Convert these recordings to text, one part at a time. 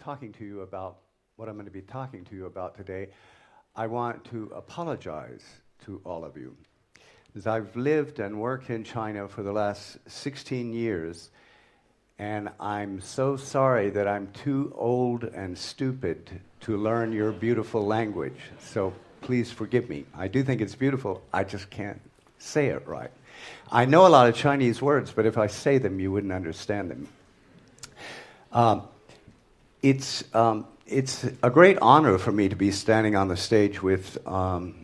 talking to you about what I'm going to be talking to you about today, I want to apologize to all of you. As I've lived and worked in China for the last 16 years, and I'm so sorry that I'm too old and stupid to learn your beautiful language. So please forgive me. I do think it's beautiful, I just can't say it right. I know a lot of Chinese words, but if I say them, you wouldn't understand them. Um, it's, um, it's a great honor for me to be standing on the stage with um,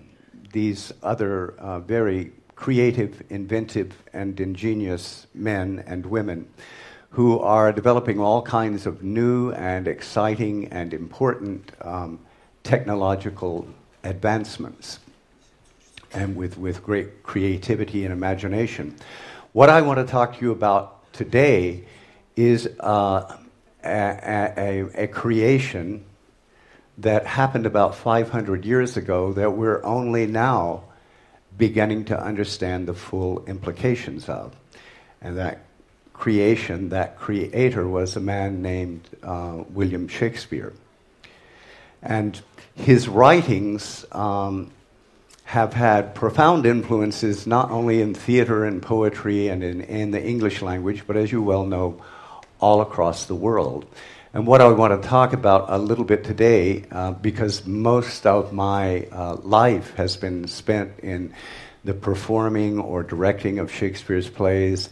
these other uh, very creative, inventive, and ingenious men and women who are developing all kinds of new and exciting and important um, technological advancements and with, with great creativity and imagination. What I want to talk to you about today is uh, a, a, a creation that happened about 500 years ago that we're only now beginning to understand the full implications of. And that creation, that creator, was a man named uh, William Shakespeare. And his writings um, have had profound influences not only in theater and poetry and in, in the English language, but as you well know, all across the world. And what I want to talk about a little bit today, uh, because most of my uh, life has been spent in the performing or directing of Shakespeare's plays,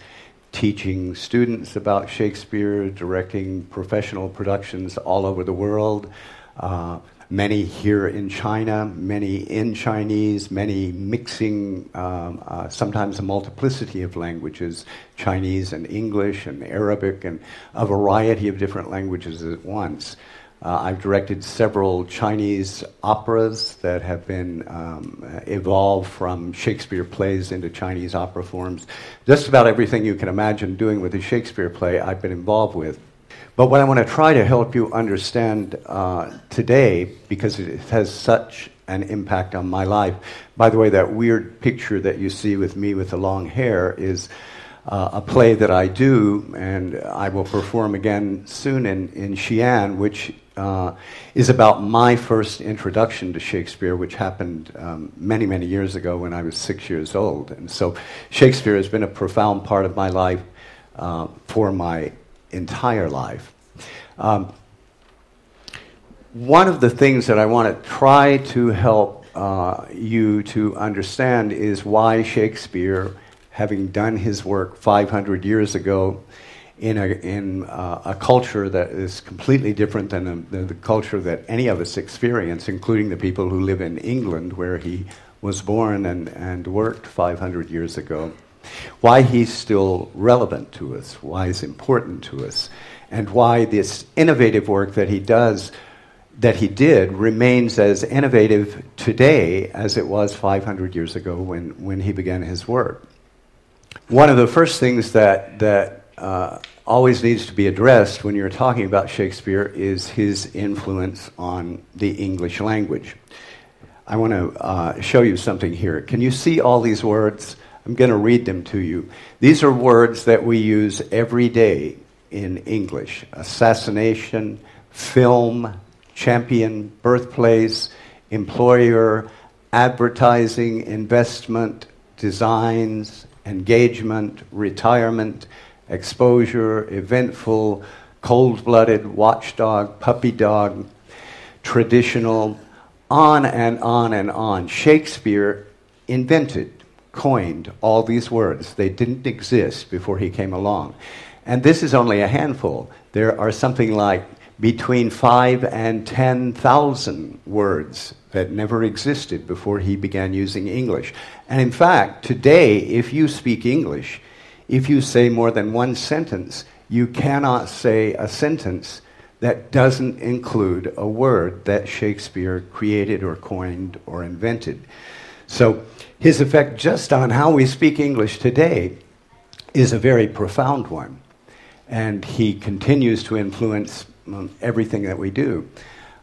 teaching students about Shakespeare, directing professional productions all over the world. Uh, many here in China, many in Chinese, many mixing, um, uh, sometimes a multiplicity of languages, Chinese and English and Arabic and a variety of different languages at once. Uh, I've directed several Chinese operas that have been um, evolved from Shakespeare plays into Chinese opera forms. Just about everything you can imagine doing with a Shakespeare play, I've been involved with. But what I want to try to help you understand uh, today, because it has such an impact on my life. By the way, that weird picture that you see with me with the long hair is uh, a play that I do, and I will perform again soon in, in Xi'an, which uh, is about my first introduction to Shakespeare, which happened um, many, many years ago when I was six years old. And so Shakespeare has been a profound part of my life uh, for my entire life. Um, one of the things that I want to try to help uh, you to understand is why Shakespeare, having done his work 500 years ago in a, in, uh, a culture that is completely different than, a, than the culture that any of us experience, including the people who live in England, where he was born and, and worked 500 years ago, why he's still relevant to us, why he's important to us, and why this innovative work that he does, that he did, remains as innovative today as it was 500 years ago when, when he began his work. One of the first things that, that uh, always needs to be addressed when you're talking about Shakespeare is his influence on the English language. I want to uh, show you something here. Can you see all these words? I'm going to read them to you. These are words that we use every day in English assassination, film, champion, birthplace, employer, advertising, investment, designs, engagement, retirement, exposure, eventful, cold blooded, watchdog, puppy dog, traditional, on and on and on. Shakespeare invented coined all these words. They didn't exist before he came along. And this is only a handful. There are something like between five and 10,000 words that never existed before he began using English. And in fact, today, if you speak English, if you say more than one sentence, you cannot say a sentence that doesn't include a word that Shakespeare created or coined or invented. So his effect just on how we speak English today is a very profound one. And he continues to influence um, everything that we do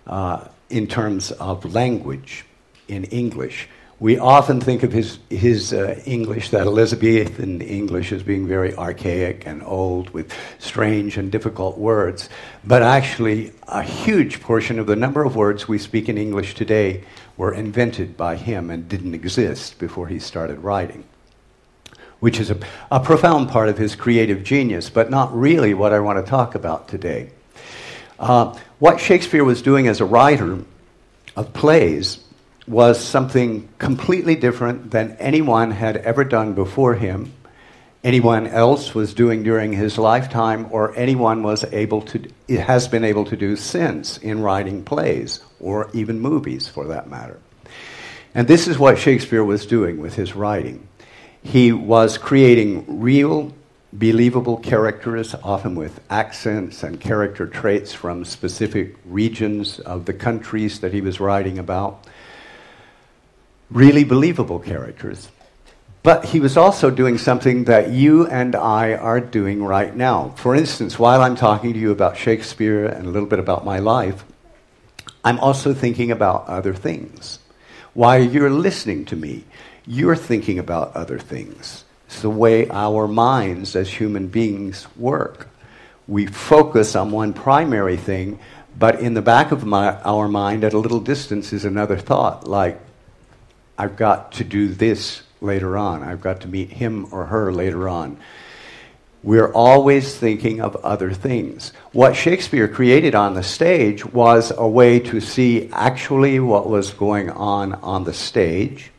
uh, in terms of language in English. We often think of his, his uh, English, that Elizabethan English, as being very archaic and old with strange and difficult words. But actually, a huge portion of the number of words we speak in English today were invented by him and didn't exist before he started writing, which is a, a profound part of his creative genius, but not really what I want to talk about today. Uh, what Shakespeare was doing as a writer of plays was something completely different than anyone had ever done before him, anyone else was doing during his lifetime, or anyone was able to has been able to do since in writing plays or even movies for that matter. And this is what Shakespeare was doing with his writing. He was creating real, believable characters, often with accents and character traits from specific regions of the countries that he was writing about really believable characters. But he was also doing something that you and I are doing right now. For instance, while I'm talking to you about Shakespeare and a little bit about my life, I'm also thinking about other things. While you're listening to me, you're thinking about other things. It's the way our minds as human beings work. We focus on one primary thing, but in the back of my, our mind, at a little distance, is another thought like, I've got to do this later on. I've got to meet him or her later on. We're always thinking of other things. What Shakespeare created on the stage was a way to see actually what was going on on the stage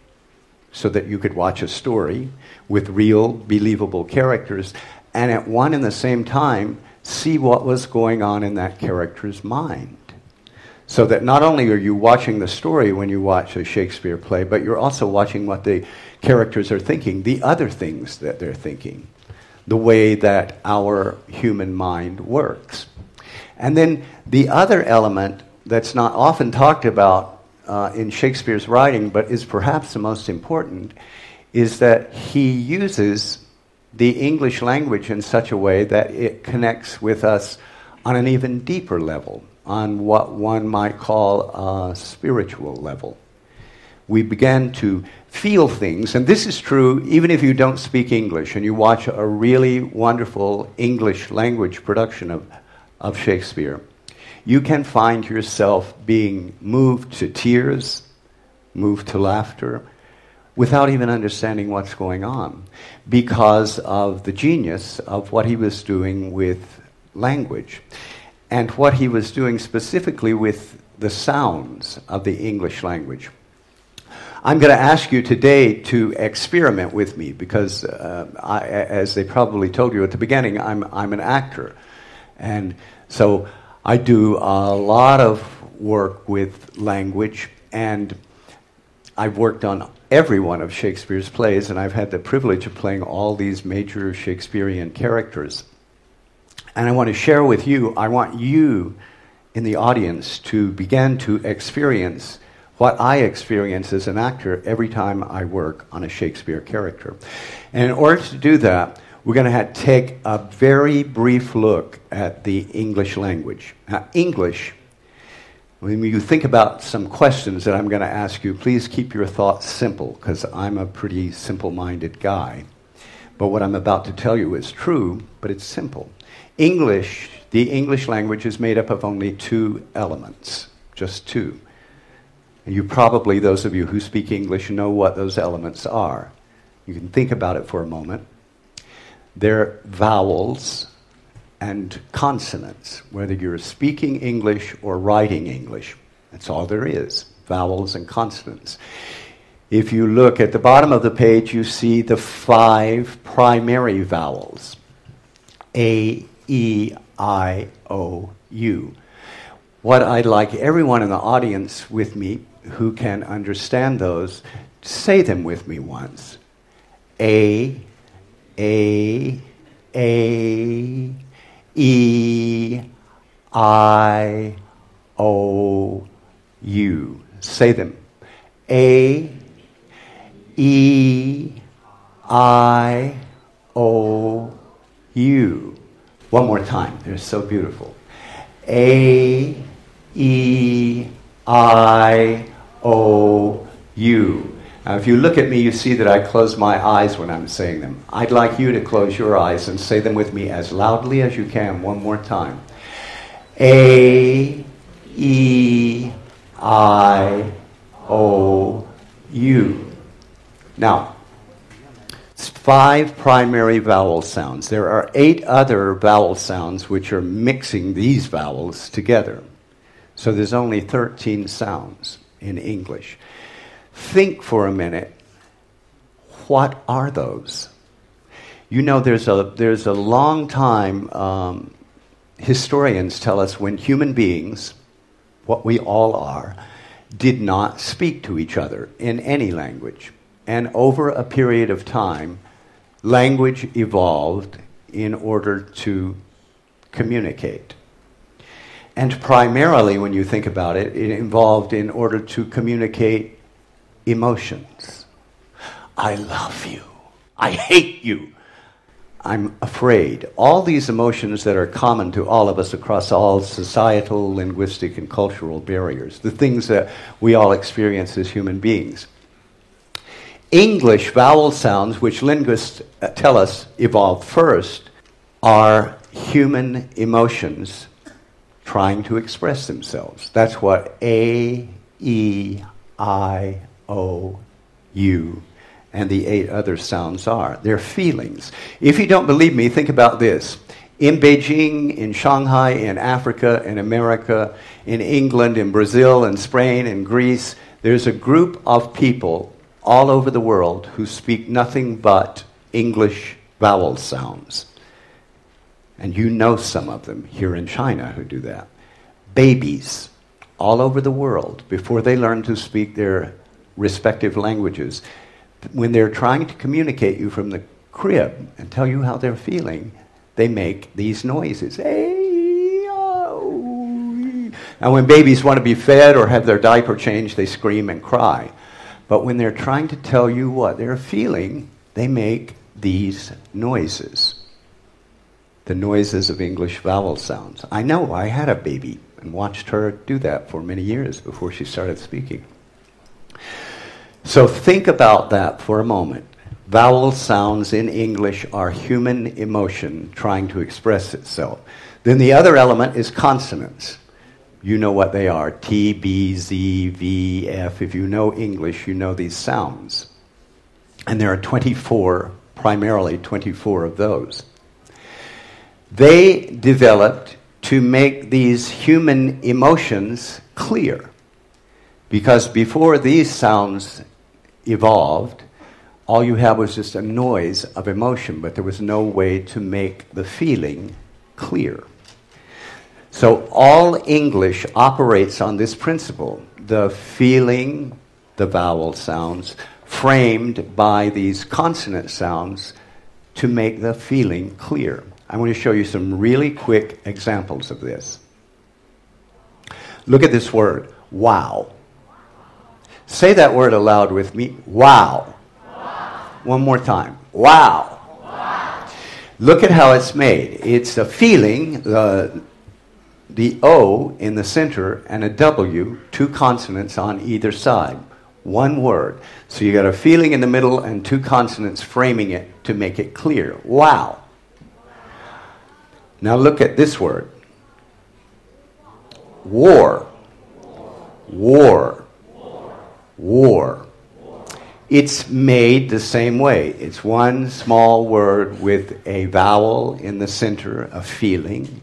so that you could watch a story with real, believable characters, and at one and the same time, see what was going on in that character's mind. So that not only are you watching the story when you watch a Shakespeare play, but you're also watching what the characters are thinking, the other things that they're thinking, the way that our human mind works. And then the other element that's not often talked about uh, in Shakespeare's writing, but is perhaps the most important, is that he uses the English language in such a way that it connects with us on an even deeper level on what one might call a spiritual level. We began to feel things, and this is true even if you don't speak English and you watch a really wonderful English language production of, of Shakespeare. You can find yourself being moved to tears, moved to laughter, without even understanding what's going on because of the genius of what he was doing with language and what he was doing specifically with the sounds of the English language. I'm going to ask you today to experiment with me because, uh, I, as they probably told you at the beginning, I'm, I'm an actor. And so I do a lot of work with language, and I've worked on every one of Shakespeare's plays, and I've had the privilege of playing all these major Shakespearean characters. And I want to share with you, I want you in the audience to begin to experience what I experience as an actor every time I work on a Shakespeare character. And in order to do that, we're going to take a very brief look at the English language. Now, English, when you think about some questions that I'm going to ask you, please keep your thoughts simple, because I'm a pretty simple minded guy. But what I'm about to tell you is true, but it's simple. English, the English language is made up of only two elements, just two. And you probably, those of you who speak English, know what those elements are. You can think about it for a moment. They're vowels and consonants, whether you're speaking English or writing English. That's all there is vowels and consonants. If you look at the bottom of the page, you see the five primary vowels A, E I O U. What I'd like everyone in the audience with me who can understand those, say them with me once. A, A, A, E, I, O, U. Say them. A, E, I, O, U. One more time. They're so beautiful. A, E, I, O, U. Now, if you look at me, you see that I close my eyes when I'm saying them. I'd like you to close your eyes and say them with me as loudly as you can one more time. A, E, I, O, U. Now, five primary vowel sounds. There are eight other vowel sounds which are mixing these vowels together. So there's only 13 sounds in English. Think for a minute what are those? You know, there's a, there's a long time, um, historians tell us when human beings, what we all are, did not speak to each other in any language. And over a period of time, language evolved in order to communicate. And primarily, when you think about it, it involved in order to communicate emotions. I love you. I hate you. I'm afraid. All these emotions that are common to all of us across all societal, linguistic, and cultural barriers, the things that we all experience as human beings. English vowel sounds, which linguists uh, tell us evolved first, are human emotions trying to express themselves. That's what A, E, I, O, U, and the eight other sounds are. They're feelings. If you don't believe me, think about this. In Beijing, in Shanghai, in Africa, in America, in England, in Brazil, in Spain, in Greece, there's a group of people all over the world who speak nothing but English vowel sounds. And you know some of them here in China who do that. Babies all over the world, before they learn to speak their respective languages, when they're trying to communicate you from the crib and tell you how they're feeling, they make these noises. Now, when babies want to be fed or have their diaper changed, they scream and cry. But when they're trying to tell you what they're feeling, they make these noises. The noises of English vowel sounds. I know, I had a baby and watched her do that for many years before she started speaking. So think about that for a moment. Vowel sounds in English are human emotion trying to express itself. Then the other element is consonants. You know what they are T, B, Z, V, F. If you know English, you know these sounds. And there are 24, primarily 24 of those. They developed to make these human emotions clear. Because before these sounds evolved, all you had was just a noise of emotion, but there was no way to make the feeling clear. So all English operates on this principle the feeling, the vowel sounds, framed by these consonant sounds to make the feeling clear. I want to show you some really quick examples of this. Look at this word, wow. Say that word aloud with me. Wow. wow. One more time. Wow. wow. Look at how it's made. It's a feeling, the, the O in the center, and a W, two consonants on either side. One word. So you got a feeling in the middle and two consonants framing it to make it clear. Wow. Now look at this word. War. War war. It's made the same way. It's one small word with a vowel in the center, a feeling,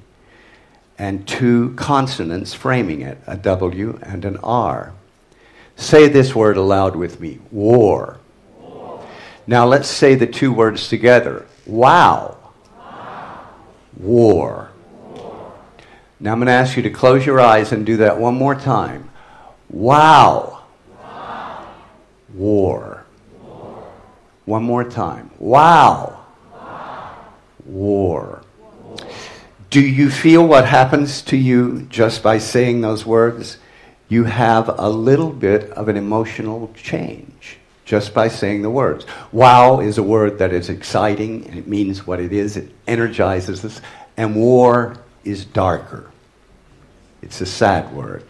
and two consonants framing it, a W and an R. Say this word aloud with me war. war. Now let's say the two words together wow. War. Now I'm going to ask you to close your eyes and do that one more time. Wow war. war. One more time. Wow. wow. War. war. Do you feel what happens to you just by saying those words? You have a little bit of an emotional change just by saying the words. Wow is a word that is exciting and it means what it is, it energizes us. And war is darker. It's a sad word.